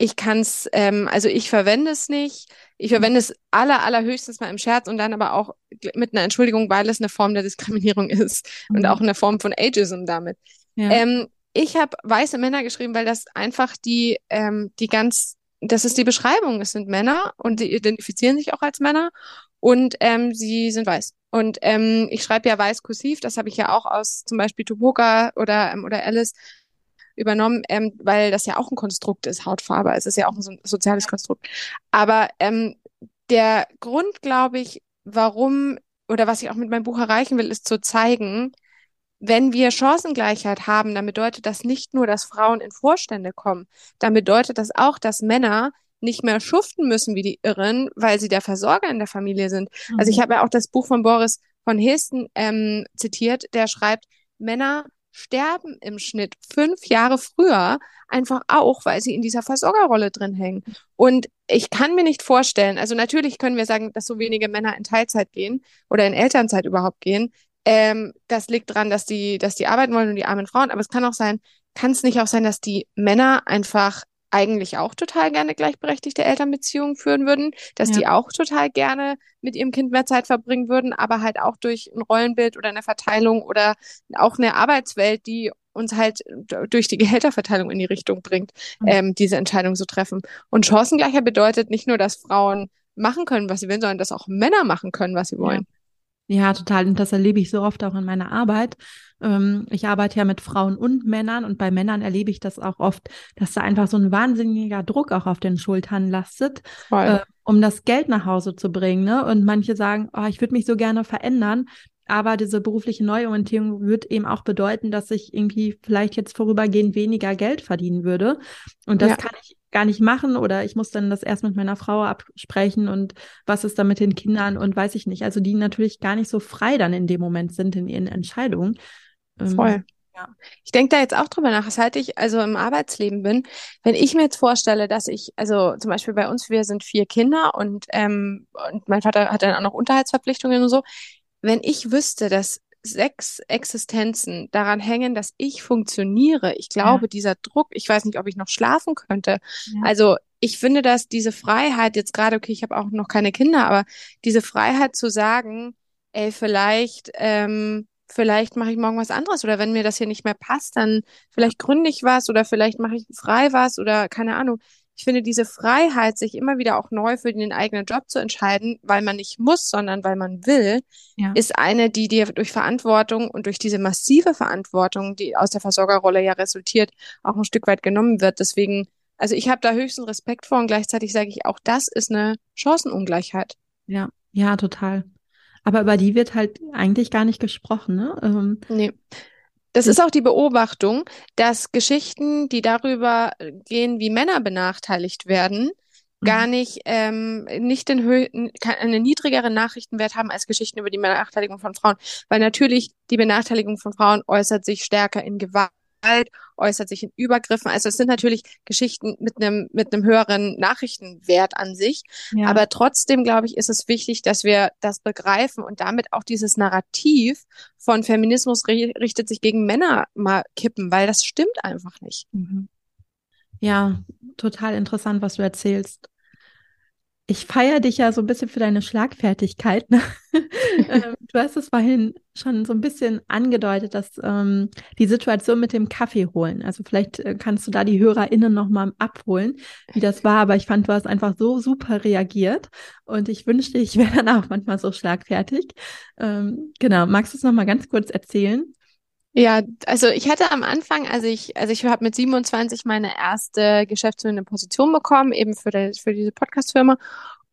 ich kann es, ähm, also ich verwende es nicht. Ich verwende es aller, allerhöchstens mal im Scherz und dann aber auch mit einer Entschuldigung, weil es eine Form der Diskriminierung ist mhm. und auch eine Form von Ageism damit. Ja. Ähm, ich habe weiße Männer geschrieben, weil das einfach die, ähm, die ganz, das ist die Beschreibung. Es sind Männer und die identifizieren sich auch als Männer und ähm, sie sind weiß. Und ähm, ich schreibe ja weiß kursiv, das habe ich ja auch aus zum Beispiel Tupoka oder, ähm, oder Alice übernommen, ähm, weil das ja auch ein Konstrukt ist, Hautfarbe. Es ist ja auch ein so soziales Konstrukt. Aber ähm, der Grund, glaube ich, warum oder was ich auch mit meinem Buch erreichen will, ist zu zeigen, wenn wir Chancengleichheit haben, dann bedeutet das nicht nur, dass Frauen in Vorstände kommen, dann bedeutet das auch, dass Männer nicht mehr schuften müssen wie die Irren, weil sie der Versorger in der Familie sind. Mhm. Also ich mhm. habe ja auch das Buch von Boris von Hesten ähm, zitiert, der schreibt, Männer sterben im Schnitt fünf Jahre früher, einfach auch, weil sie in dieser Versorgerrolle drin hängen. Und ich kann mir nicht vorstellen, also natürlich können wir sagen, dass so wenige Männer in Teilzeit gehen oder in Elternzeit überhaupt gehen. Ähm, das liegt daran, dass die, dass die arbeiten wollen und die armen Frauen. Aber es kann auch sein, kann es nicht auch sein, dass die Männer einfach eigentlich auch total gerne gleichberechtigte Elternbeziehungen führen würden, dass ja. die auch total gerne mit ihrem Kind mehr Zeit verbringen würden, aber halt auch durch ein Rollenbild oder eine Verteilung oder auch eine Arbeitswelt, die uns halt durch die Gehälterverteilung in die Richtung bringt, mhm. ähm, diese Entscheidung zu treffen. Und Chancengleichheit bedeutet nicht nur, dass Frauen machen können, was sie wollen, sondern dass auch Männer machen können, was sie wollen. Ja. Ja, total. Und das erlebe ich so oft auch in meiner Arbeit. Ähm, ich arbeite ja mit Frauen und Männern und bei Männern erlebe ich das auch oft, dass da einfach so ein wahnsinniger Druck auch auf den Schultern lastet, äh, um das Geld nach Hause zu bringen. Ne? Und manche sagen, oh, ich würde mich so gerne verändern, aber diese berufliche Neuorientierung wird eben auch bedeuten, dass ich irgendwie vielleicht jetzt vorübergehend weniger Geld verdienen würde. Und das ja. kann ich gar nicht machen oder ich muss dann das erst mit meiner Frau absprechen und was ist da mit den Kindern und weiß ich nicht. Also die natürlich gar nicht so frei dann in dem Moment sind in ihren Entscheidungen. Ähm, Voll. Ja. Ich denke da jetzt auch drüber nach, seit ich also im Arbeitsleben bin, wenn ich mir jetzt vorstelle, dass ich, also zum Beispiel bei uns, wir sind vier Kinder und, ähm, und mein Vater hat dann auch noch Unterhaltsverpflichtungen und so. Wenn ich wüsste, dass sechs Existenzen daran hängen, dass ich funktioniere. Ich glaube, ja. dieser Druck, ich weiß nicht, ob ich noch schlafen könnte. Ja. Also ich finde, dass diese Freiheit jetzt gerade, okay, ich habe auch noch keine Kinder, aber diese Freiheit zu sagen, ey, vielleicht, ähm, vielleicht mache ich morgen was anderes oder wenn mir das hier nicht mehr passt, dann vielleicht gründe ich was oder vielleicht mache ich frei was oder keine Ahnung ich finde diese Freiheit, sich immer wieder auch neu für den eigenen Job zu entscheiden, weil man nicht muss, sondern weil man will, ja. ist eine, die dir durch Verantwortung und durch diese massive Verantwortung, die aus der Versorgerrolle ja resultiert, auch ein Stück weit genommen wird. Deswegen, also ich habe da höchsten Respekt vor und gleichzeitig sage ich, auch das ist eine Chancenungleichheit. Ja, ja, total. Aber über die wird halt eigentlich gar nicht gesprochen, ne? Ähm, nee. Das ist auch die Beobachtung, dass Geschichten, die darüber gehen, wie Männer benachteiligt werden, mhm. gar nicht ähm, nicht den Hö einen niedrigeren Nachrichtenwert haben als Geschichten über die Benachteiligung von Frauen, weil natürlich die Benachteiligung von Frauen äußert sich stärker in Gewalt Gewalt, äußert sich in Übergriffen. Also es sind natürlich Geschichten mit einem mit einem höheren Nachrichtenwert an sich. Ja. Aber trotzdem, glaube ich, ist es wichtig, dass wir das begreifen und damit auch dieses Narrativ von Feminismus richtet sich gegen Männer mal kippen, weil das stimmt einfach nicht. Mhm. Ja, total interessant, was du erzählst ich feiere dich ja so ein bisschen für deine Schlagfertigkeit. Ne? Ähm, du hast es vorhin schon so ein bisschen angedeutet, dass ähm, die Situation mit dem Kaffee holen. Also vielleicht äh, kannst du da die HörerInnen nochmal abholen, wie das war. Aber ich fand, du hast einfach so super reagiert. Und ich wünschte, ich wäre dann auch manchmal so schlagfertig. Ähm, genau, magst du es nochmal ganz kurz erzählen? Ja, also ich hatte am Anfang, also ich, also ich habe mit 27 meine erste geschäftsführende Position bekommen, eben für, die, für diese Podcast-Firma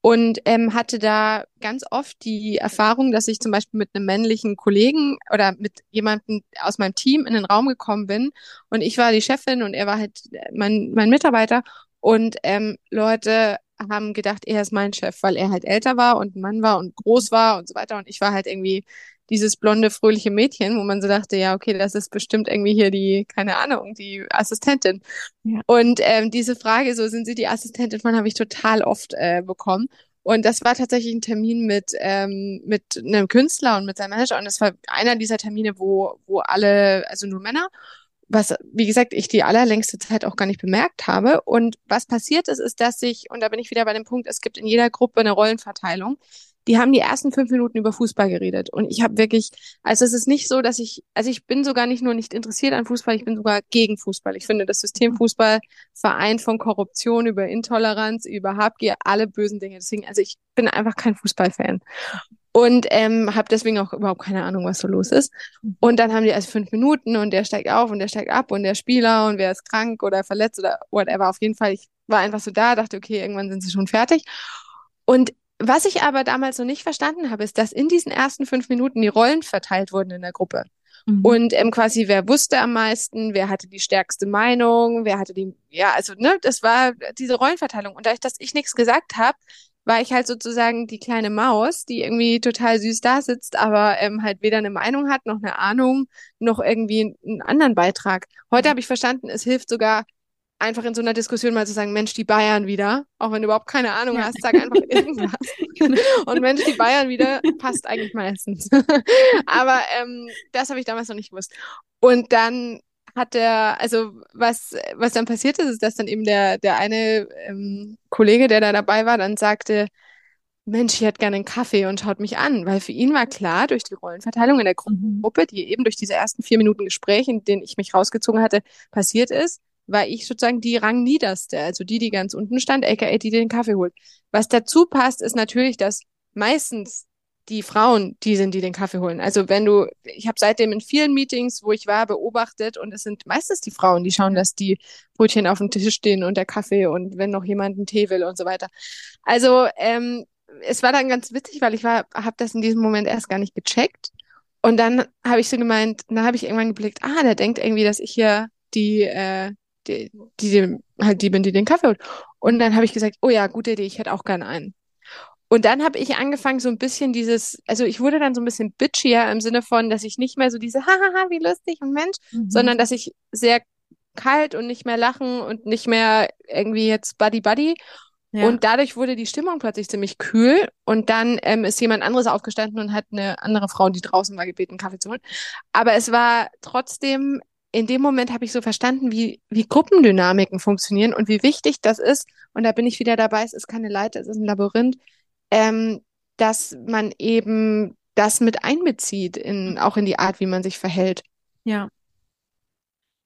und ähm, hatte da ganz oft die Erfahrung, dass ich zum Beispiel mit einem männlichen Kollegen oder mit jemandem aus meinem Team in den Raum gekommen bin und ich war die Chefin und er war halt mein, mein Mitarbeiter und ähm, Leute haben gedacht, er ist mein Chef, weil er halt älter war und ein Mann war und groß war und so weiter und ich war halt irgendwie dieses blonde, fröhliche Mädchen, wo man so dachte, ja, okay, das ist bestimmt irgendwie hier die, keine Ahnung, die Assistentin. Ja. Und ähm, diese Frage, so sind Sie die Assistentin von, habe ich total oft äh, bekommen. Und das war tatsächlich ein Termin mit, ähm, mit einem Künstler und mit seinem Manager. Und das war einer dieser Termine, wo, wo alle, also nur Männer, was, wie gesagt, ich die allerlängste Zeit auch gar nicht bemerkt habe. Und was passiert ist, ist, dass sich, und da bin ich wieder bei dem Punkt, es gibt in jeder Gruppe eine Rollenverteilung die haben die ersten fünf Minuten über Fußball geredet. Und ich habe wirklich, also es ist nicht so, dass ich, also ich bin sogar nicht nur nicht interessiert an Fußball, ich bin sogar gegen Fußball. Ich finde, das System Fußball vereint von Korruption über Intoleranz, über Habgier, alle bösen Dinge. Deswegen, also ich bin einfach kein Fußballfan. Und ähm, habe deswegen auch überhaupt keine Ahnung, was so los ist. Und dann haben die also fünf Minuten und der steigt auf und der steigt ab und der Spieler und wer ist krank oder verletzt oder whatever. Auf jeden Fall, ich war einfach so da, dachte, okay, irgendwann sind sie schon fertig. Und was ich aber damals noch nicht verstanden habe, ist, dass in diesen ersten fünf Minuten die Rollen verteilt wurden in der Gruppe. Mhm. Und ähm, quasi, wer wusste am meisten, wer hatte die stärkste Meinung, wer hatte die, ja, also, ne, das war diese Rollenverteilung. Und dadurch, dass ich nichts gesagt habe, war ich halt sozusagen die kleine Maus, die irgendwie total süß da sitzt, aber ähm, halt weder eine Meinung hat, noch eine Ahnung, noch irgendwie einen anderen Beitrag. Heute mhm. habe ich verstanden, es hilft sogar, einfach in so einer Diskussion mal zu sagen, Mensch, die Bayern wieder, auch wenn du überhaupt keine Ahnung ja. hast, sag einfach irgendwas. und Mensch, die Bayern wieder, passt eigentlich meistens. Aber ähm, das habe ich damals noch nicht gewusst. Und dann hat der, also was, was dann passiert ist, ist, dass dann eben der, der eine ähm, Kollege, der da dabei war, dann sagte, Mensch, ich hätte gerne einen Kaffee und schaut mich an, weil für ihn war klar, durch die Rollenverteilung in der mhm. Gruppe, die eben durch diese ersten vier Minuten Gespräch, in denen ich mich rausgezogen hatte, passiert ist, war ich sozusagen die Rangniederste, also die, die ganz unten stand, aka die, die den Kaffee holt. Was dazu passt, ist natürlich, dass meistens die Frauen die sind, die den Kaffee holen. Also wenn du, ich habe seitdem in vielen Meetings, wo ich war, beobachtet und es sind meistens die Frauen, die schauen, dass die Brötchen auf dem Tisch stehen und der Kaffee und wenn noch jemand einen Tee will und so weiter. Also ähm, es war dann ganz witzig, weil ich war, habe das in diesem Moment erst gar nicht gecheckt. Und dann habe ich so gemeint, dann habe ich irgendwann geblickt, ah, der denkt irgendwie, dass ich hier die, äh, die, die, halt die bin, die den Kaffee holt. Und dann habe ich gesagt, oh ja, gute Idee, ich hätte auch gerne einen. Und dann habe ich angefangen, so ein bisschen dieses, also ich wurde dann so ein bisschen bitchier im Sinne von, dass ich nicht mehr so diese, hahaha, wie lustig und Mensch, mhm. sondern dass ich sehr kalt und nicht mehr lachen und nicht mehr irgendwie jetzt Buddy Buddy. Ja. Und dadurch wurde die Stimmung plötzlich ziemlich kühl. Und dann ähm, ist jemand anderes aufgestanden und hat eine andere Frau, die draußen war, gebeten, Kaffee zu holen. Aber es war trotzdem, in dem Moment habe ich so verstanden, wie, wie Gruppendynamiken funktionieren und wie wichtig das ist. Und da bin ich wieder dabei, es ist keine Leiter, es ist ein Labyrinth, ähm, dass man eben das mit einbezieht, in, auch in die Art, wie man sich verhält. Ja.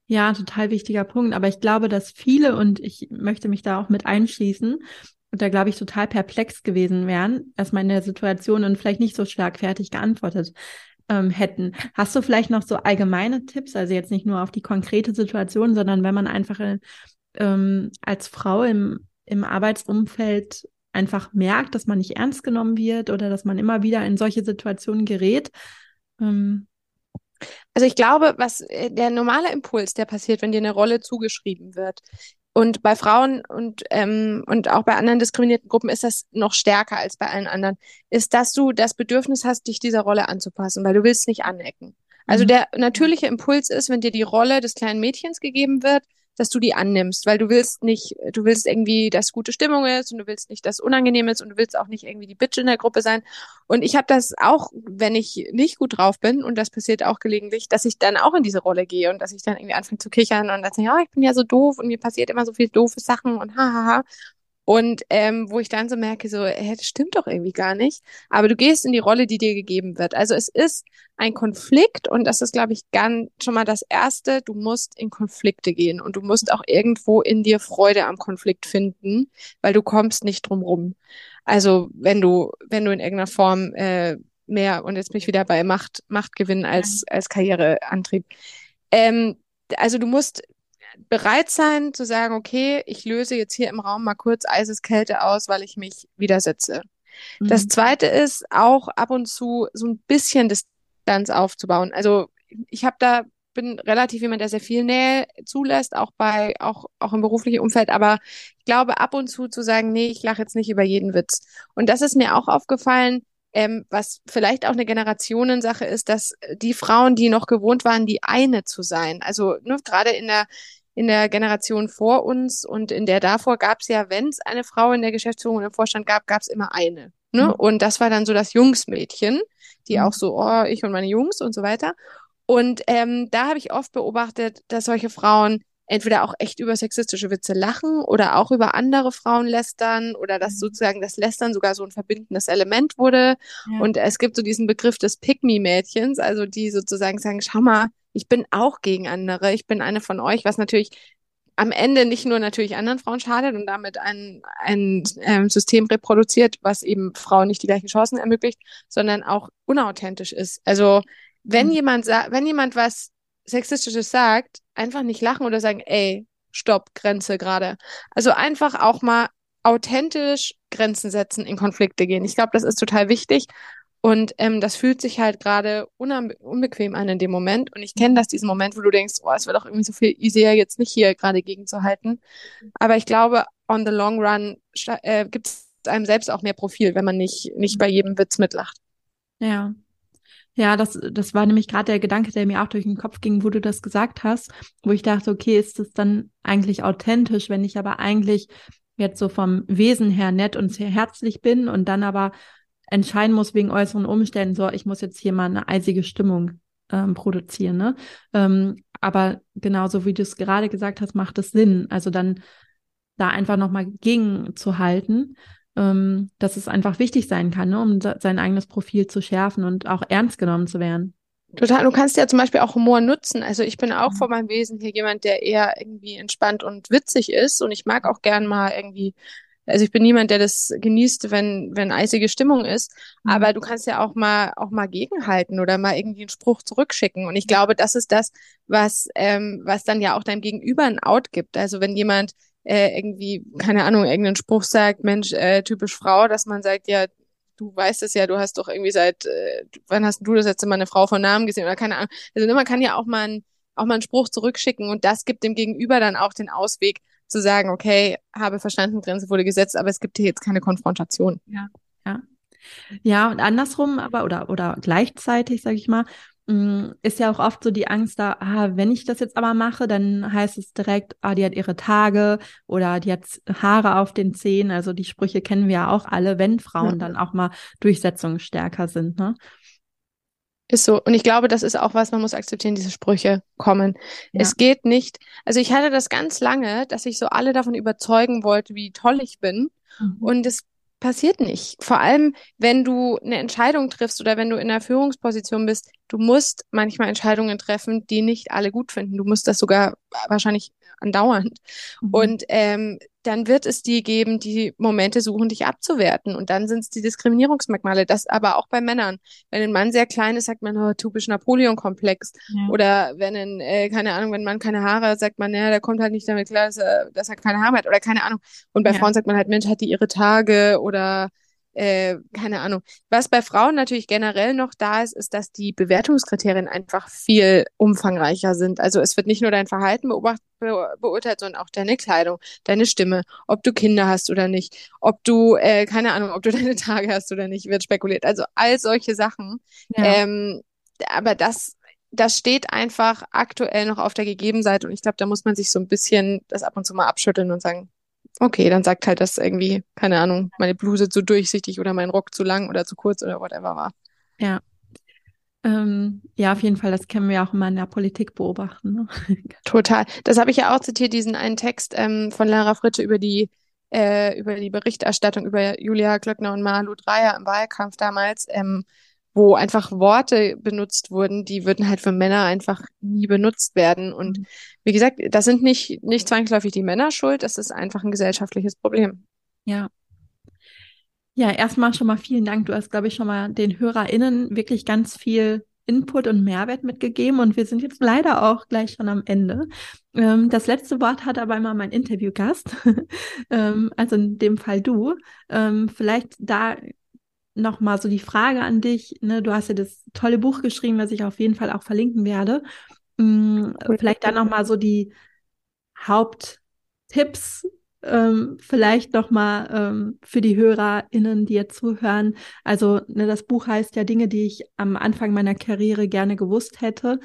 Ja, total wichtiger Punkt. Aber ich glaube, dass viele, und ich möchte mich da auch mit einschließen, und da glaube ich total perplex gewesen wären, erstmal in der Situation und vielleicht nicht so schlagfertig geantwortet ähm, hätten. Hast du vielleicht noch so allgemeine Tipps, also jetzt nicht nur auf die konkrete Situation, sondern wenn man einfach ähm, als Frau im, im Arbeitsumfeld einfach merkt, dass man nicht ernst genommen wird oder dass man immer wieder in solche Situationen gerät. Ähm, also ich glaube, was äh, der normale Impuls, der passiert, wenn dir eine Rolle zugeschrieben wird, und bei Frauen und, ähm, und auch bei anderen diskriminierten Gruppen ist das noch stärker als bei allen anderen, ist, dass du das Bedürfnis hast, dich dieser Rolle anzupassen, weil du willst nicht anecken. Also mhm. der natürliche Impuls ist, wenn dir die Rolle des kleinen Mädchens gegeben wird, dass du die annimmst, weil du willst nicht, du willst irgendwie, dass gute Stimmung ist und du willst nicht, dass unangenehm ist und du willst auch nicht irgendwie die Bitch in der Gruppe sein. Und ich habe das auch, wenn ich nicht gut drauf bin und das passiert auch gelegentlich, dass ich dann auch in diese Rolle gehe und dass ich dann irgendwie anfange zu kichern und dann sage, ja, ich bin ja so doof und mir passiert immer so viel doofe Sachen und hahaha. Und ähm, wo ich dann so merke, so, hey, das stimmt doch irgendwie gar nicht. Aber du gehst in die Rolle, die dir gegeben wird. Also es ist ein Konflikt und das ist, glaube ich, ganz schon mal das Erste. Du musst in Konflikte gehen und du musst auch irgendwo in dir Freude am Konflikt finden, weil du kommst nicht drum rum. Also wenn du, wenn du in irgendeiner Form äh, mehr, und jetzt bin ich wieder bei Macht, Macht gewinnen als, als Karriereantrieb. Ähm, also du musst bereit sein zu sagen, okay, ich löse jetzt hier im Raum mal kurz Eiseskälte aus, weil ich mich widersetze. Mhm. Das zweite ist auch ab und zu so ein bisschen Distanz aufzubauen. Also ich habe da bin relativ jemand, der sehr viel Nähe zulässt, auch bei, auch, auch im beruflichen Umfeld, aber ich glaube, ab und zu zu sagen, nee, ich lache jetzt nicht über jeden Witz. Und das ist mir auch aufgefallen, ähm, was vielleicht auch eine Generationensache ist, dass die Frauen, die noch gewohnt waren, die eine zu sein, also nur ne, gerade in der in der Generation vor uns und in der davor gab es ja, wenn es eine Frau in der Geschäftsführung und im Vorstand gab, gab es immer eine. Ne? Mhm. Und das war dann so das Jungsmädchen, die mhm. auch so, oh, ich und meine Jungs und so weiter. Und ähm, da habe ich oft beobachtet, dass solche Frauen entweder auch echt über sexistische Witze lachen oder auch über andere Frauen lästern oder dass mhm. sozusagen das Lästern sogar so ein verbindendes Element wurde. Ja. Und es gibt so diesen Begriff des Pick-Me-Mädchens, also die sozusagen sagen, schau mal, ich bin auch gegen andere, ich bin eine von euch, was natürlich am Ende nicht nur natürlich anderen Frauen schadet und damit ein, ein ähm, System reproduziert, was eben Frauen nicht die gleichen Chancen ermöglicht, sondern auch unauthentisch ist. Also wenn mhm. jemand sagt, wenn jemand was Sexistisches sagt, einfach nicht lachen oder sagen, ey, stopp, Grenze gerade. Also einfach auch mal authentisch Grenzen setzen, in Konflikte gehen. Ich glaube, das ist total wichtig. Und ähm, das fühlt sich halt gerade unbequem an in dem Moment. Und ich kenne das, diesen Moment, wo du denkst, oh, es wäre doch irgendwie so viel easier, jetzt nicht hier gerade gegenzuhalten. Aber ich glaube, on the long run äh, gibt es einem selbst auch mehr Profil, wenn man nicht, nicht bei jedem Witz mitlacht. Ja. Ja, das, das war nämlich gerade der Gedanke, der mir auch durch den Kopf ging, wo du das gesagt hast, wo ich dachte, okay, ist das dann eigentlich authentisch, wenn ich aber eigentlich jetzt so vom Wesen her nett und sehr herzlich bin und dann aber entscheiden muss wegen äußeren Umständen, so, ich muss jetzt hier mal eine eisige Stimmung ähm, produzieren. Ne? Ähm, aber genauso wie du es gerade gesagt hast, macht es Sinn. Also dann da einfach nochmal gegenzuhalten, ähm, dass es einfach wichtig sein kann, ne, um sein eigenes Profil zu schärfen und auch ernst genommen zu werden. Total. Du kannst ja zum Beispiel auch Humor nutzen. Also ich bin auch von meinem Wesen hier jemand, der eher irgendwie entspannt und witzig ist. Und ich mag auch gern mal irgendwie, also ich bin niemand, der das genießt, wenn, wenn eisige Stimmung ist. Mhm. Aber du kannst ja auch mal, auch mal gegenhalten oder mal irgendwie einen Spruch zurückschicken. Und ich glaube, das ist das, was, ähm, was dann ja auch deinem Gegenüber ein Out gibt. Also wenn jemand äh, irgendwie, keine Ahnung, irgendeinen Spruch sagt, Mensch, äh, typisch Frau, dass man sagt, ja, du weißt es ja, du hast doch irgendwie seit, äh, wann hast du das letzte Mal eine Frau von Namen gesehen oder keine Ahnung. Also man kann ja auch mal, ein, auch mal einen Spruch zurückschicken und das gibt dem Gegenüber dann auch den Ausweg zu sagen, okay, habe verstanden, Grenze wurde gesetzt, aber es gibt hier jetzt keine Konfrontation. Ja, ja. Ja, und andersrum, aber oder, oder gleichzeitig, sage ich mal, Mm, ist ja auch oft so die Angst da, ah, wenn ich das jetzt aber mache, dann heißt es direkt, ah, die hat ihre Tage oder die hat Haare auf den Zehen. Also die Sprüche kennen wir ja auch alle, wenn Frauen ja. dann auch mal durchsetzungsstärker sind, ne? Ist so. Und ich glaube, das ist auch was, man muss akzeptieren, diese Sprüche kommen. Ja. Es geht nicht. Also ich hatte das ganz lange, dass ich so alle davon überzeugen wollte, wie toll ich bin. Mhm. Und es passiert nicht. Vor allem, wenn du eine Entscheidung triffst oder wenn du in einer Führungsposition bist, du musst manchmal Entscheidungen treffen, die nicht alle gut finden. Du musst das sogar wahrscheinlich andauernd. Mhm. Und ähm, dann wird es die geben, die Momente suchen, dich abzuwerten. Und dann sind es die Diskriminierungsmerkmale. Das aber auch bei Männern. Wenn ein Mann sehr klein ist, sagt man, oh, typisch Napoleon-Komplex. Ja. Oder wenn ein, äh, keine Ahnung, wenn ein Mann keine Haare hat, sagt man, naja, der kommt halt nicht damit klar, dass er, dass er keine Haare hat. Oder keine Ahnung. Und bei ja. Frauen sagt man halt, Mensch, hat die ihre Tage oder äh, keine Ahnung. Was bei Frauen natürlich generell noch da ist, ist, dass die Bewertungskriterien einfach viel umfangreicher sind. Also es wird nicht nur dein Verhalten beobacht, be beurteilt, sondern auch deine Kleidung, deine Stimme, ob du Kinder hast oder nicht, ob du, äh, keine Ahnung, ob du deine Tage hast oder nicht, wird spekuliert. Also all solche Sachen. Ja. Ähm, aber das das steht einfach aktuell noch auf der Gegebenseite und ich glaube, da muss man sich so ein bisschen das ab und zu mal abschütteln und sagen, Okay, dann sagt halt, dass irgendwie, keine Ahnung, meine Bluse zu durchsichtig oder mein Rock zu lang oder zu kurz oder whatever war. Ja. Ähm, ja, auf jeden Fall, das können wir auch immer in der Politik beobachten. Ne? Total. Das habe ich ja auch zitiert, diesen einen Text ähm, von Lara Fritte über die äh, über die Berichterstattung über Julia Glöckner und Malu Dreyer im Wahlkampf damals. Ähm, wo einfach Worte benutzt wurden, die würden halt für Männer einfach nie benutzt werden. Und mhm. wie gesagt, das sind nicht, nicht zwangsläufig die Männer schuld, das ist einfach ein gesellschaftliches Problem. Ja. Ja, erstmal schon mal vielen Dank. Du hast, glaube ich, schon mal den HörerInnen wirklich ganz viel Input und Mehrwert mitgegeben und wir sind jetzt leider auch gleich schon am Ende. Ähm, das letzte Wort hat aber immer mein Interviewgast, ähm, also in dem Fall du. Ähm, vielleicht da nochmal so die Frage an dich. Ne? Du hast ja das tolle Buch geschrieben, was ich auf jeden Fall auch verlinken werde. Hm, vielleicht dann nochmal so die Haupttipps, ähm, vielleicht nochmal ähm, für die HörerInnen, die jetzt zuhören. Also, ne, das Buch heißt ja Dinge, die ich am Anfang meiner Karriere gerne gewusst hätte.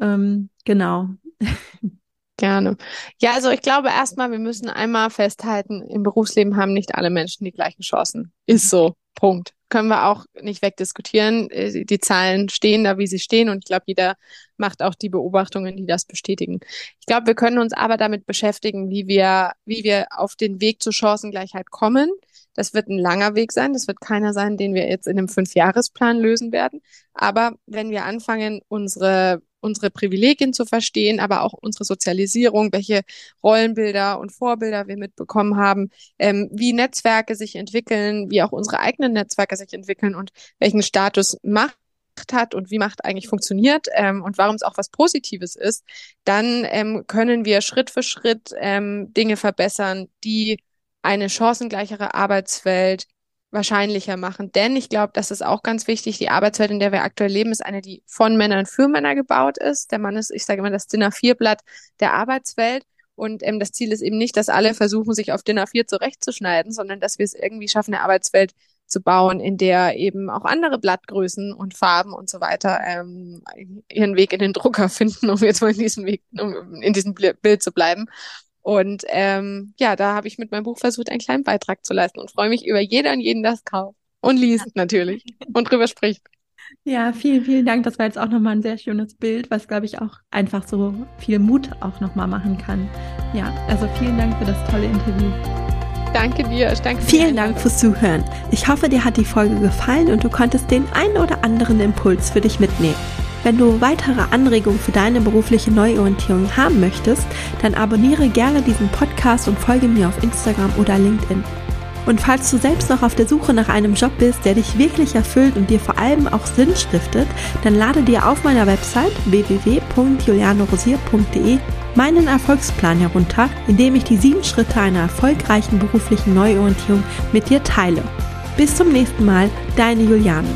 Ähm, genau. Gerne. Ja, also ich glaube erstmal, wir müssen einmal festhalten, im Berufsleben haben nicht alle Menschen die gleichen Chancen. Ist so. Punkt können wir auch nicht wegdiskutieren. Äh, die Zahlen stehen da, wie sie stehen und ich glaube, jeder macht auch die Beobachtungen, die das bestätigen. Ich glaube, wir können uns aber damit beschäftigen, wie wir, wie wir auf den Weg zur Chancengleichheit kommen. Das wird ein langer Weg sein. Das wird keiner sein, den wir jetzt in einem Fünfjahresplan lösen werden. Aber wenn wir anfangen, unsere unsere Privilegien zu verstehen, aber auch unsere Sozialisierung, welche Rollenbilder und Vorbilder wir mitbekommen haben, ähm, wie Netzwerke sich entwickeln, wie auch unsere eigenen Netzwerke sich entwickeln und welchen Status Macht hat und wie Macht eigentlich funktioniert ähm, und warum es auch was Positives ist, dann ähm, können wir Schritt für Schritt ähm, Dinge verbessern, die eine chancengleichere Arbeitswelt wahrscheinlicher machen. Denn ich glaube, das ist auch ganz wichtig. Die Arbeitswelt, in der wir aktuell leben, ist eine, die von Männern für Männer gebaut ist. Der Mann ist, ich sage immer, das Dinner 4 Blatt der Arbeitswelt. Und ähm, das Ziel ist eben nicht, dass alle versuchen, sich auf Dinner 4 zurechtzuschneiden, sondern dass wir es irgendwie schaffen, eine Arbeitswelt zu bauen, in der eben auch andere Blattgrößen und Farben und so weiter ähm, ihren Weg in den Drucker finden, um jetzt mal in diesem Weg, um in diesem Bild zu bleiben. Und ähm, ja, da habe ich mit meinem Buch versucht, einen kleinen Beitrag zu leisten und freue mich über jeder und jeden, das kauft und liest natürlich und drüber spricht. Ja, vielen, vielen Dank. Das war jetzt auch nochmal ein sehr schönes Bild, was, glaube ich, auch einfach so viel Mut auch nochmal machen kann. Ja, also vielen Dank für das tolle Interview. Danke dir. Danke Vielen Dank fürs Zuhören. Ich hoffe, dir hat die Folge gefallen und du konntest den einen oder anderen Impuls für dich mitnehmen. Wenn du weitere Anregungen für deine berufliche Neuorientierung haben möchtest, dann abonniere gerne diesen Podcast und folge mir auf Instagram oder LinkedIn. Und falls du selbst noch auf der Suche nach einem Job bist, der dich wirklich erfüllt und dir vor allem auch Sinn stiftet, dann lade dir auf meiner Website www.julianorosier.de meinen Erfolgsplan herunter, in dem ich die sieben Schritte einer erfolgreichen beruflichen Neuorientierung mit dir teile. Bis zum nächsten Mal, deine Juliane.